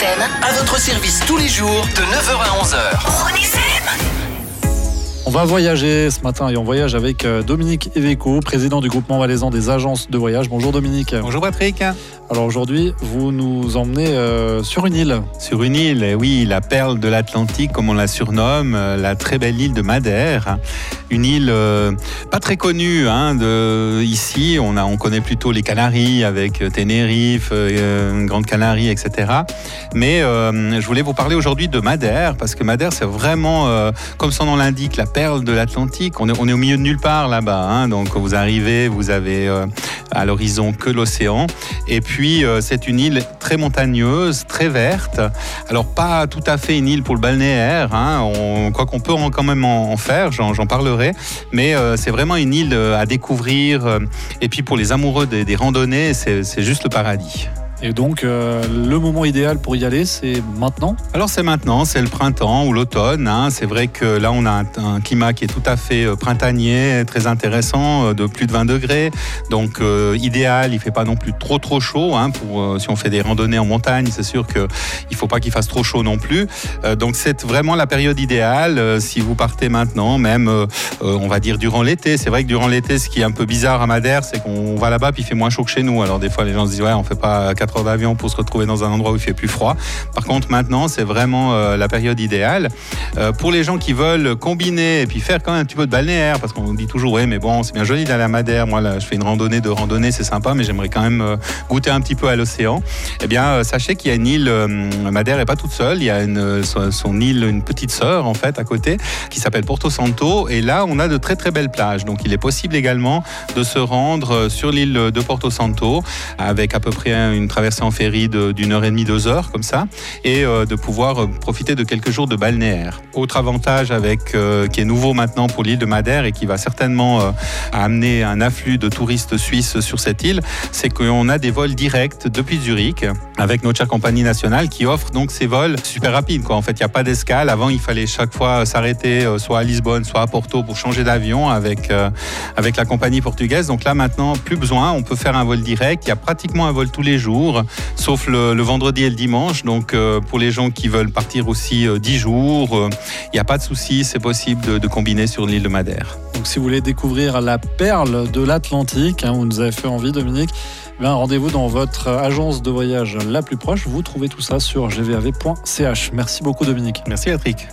FM. À votre service tous les jours de 9h à 11h. Rhône FM. On va voyager ce matin et on voyage avec euh, Dominique Eveco, président du groupement valaisan des agences de voyage. Bonjour Dominique. Bonjour Patrick. Alors aujourd'hui, vous nous emmenez euh, sur une île. Sur une île, eh oui, la perle de l'Atlantique, comme on la surnomme, euh, la très belle île de Madère. Une île euh, pas très connue hein, de, ici. On, a, on connaît plutôt les Canaries avec Tenerife, euh, Grande Canarie, etc. Mais je voulais vous parler aujourd'hui de Madère, parce que Madère, c'est vraiment, comme son nom l'indique, la perle de l'Atlantique. On est, on est au milieu de nulle part là-bas. hein. donc vous arrivez, vous avez euh, à l'horizon que l'océan. Et puis, euh, c'est une île très montagneuse, très verte. Alors, pas tout à fait une île pour le balnéaire, hein. on, quoi qu'on peut en- quand même en, faire, j'en parlerai. Mais euh, c'est vraiment une île à découvrir. et puis, pour les amoureux des, des randonnées, c'est juste le paradis. Et donc, euh, le moment idéal pour y aller, c'est maintenant. Alors c'est maintenant, c'est le printemps ou l'automne. hein. C'est vrai que là on a un, climat qui est tout à fait euh, printanier, très intéressant, euh, de plus de 20 degrés. Donc idéal, il fait pas non plus trop trop chaud. hein, si on fait des randonnées en montagne, c'est sûr qu'il ne faut pas qu'il fasse trop chaud non plus. Donc c'est vraiment la période idéale si vous partez maintenant, même on va dire durant l'été. C'est vrai que durant l'été, ce qui est un peu bizarre à Madère, c'est qu'on va là-bas puis il fait moins chaud que chez nous. Alors des fois les gens se disent ouais on fait pas 4 d'avion pour se retrouver dans un endroit où il fait plus froid. Par contre, maintenant, c'est vraiment euh, la période idéale. Euh, pour les gens qui veulent combiner et puis faire quand même un petit peu de balnéaire, parce qu'on dit toujours, ouais, mais bon, c'est bien joli d'aller à Madère. Moi, là, je fais une randonnée de randonnée, c'est sympa, mais j'aimerais quand même euh, goûter un petit peu à l'océan. Eh bien, sachez qu'il y a une île, Madère n'est pas toute seule, il y a son, île, une petite sœur, en fait, à côté, qui s'appelle Porto Santo. Et là, on a de très, très belles plages. Donc, il est possible également de se rendre sur l'île de Porto Santo avec à peu près une traversée en ferry d'une heure et demie, deux heures, comme ça, et euh, de pouvoir euh, profiter de quelques jours de balnéaire. Autre avantage avec, euh, qui est nouveau maintenant pour l'île de Madère et qui va certainement amener un afflux de touristes suisses sur cette île, c'est qu'on a des vols directs depuis Zurich avec notre chère compagnie nationale qui offre donc ces vols super rapides. En fait, il n'y a pas d'escale. Avant, il fallait chaque fois s'arrêter soit à Lisbonne, soit à Porto pour changer d'avion avec, avec la compagnie portugaise. Donc là, maintenant, plus besoin. On peut faire un vol direct. Il y a pratiquement un vol tous les jours, sauf le, le vendredi et le dimanche. Donc, euh, pour les gens qui veulent partir aussi euh, 10 jours, euh, il n'y a pas de souci. C'est possible de, de combiner sur l'île de Madère. Donc, si vous voulez découvrir la perle de l'Atlantique, hein, vous nous avez fait envie, Dominique, bien, rendez-vous dans votre agence de voyage la plus proche. Vous trouvez tout ça sur gvav.ch. Merci beaucoup, Dominique. Merci, Patrick.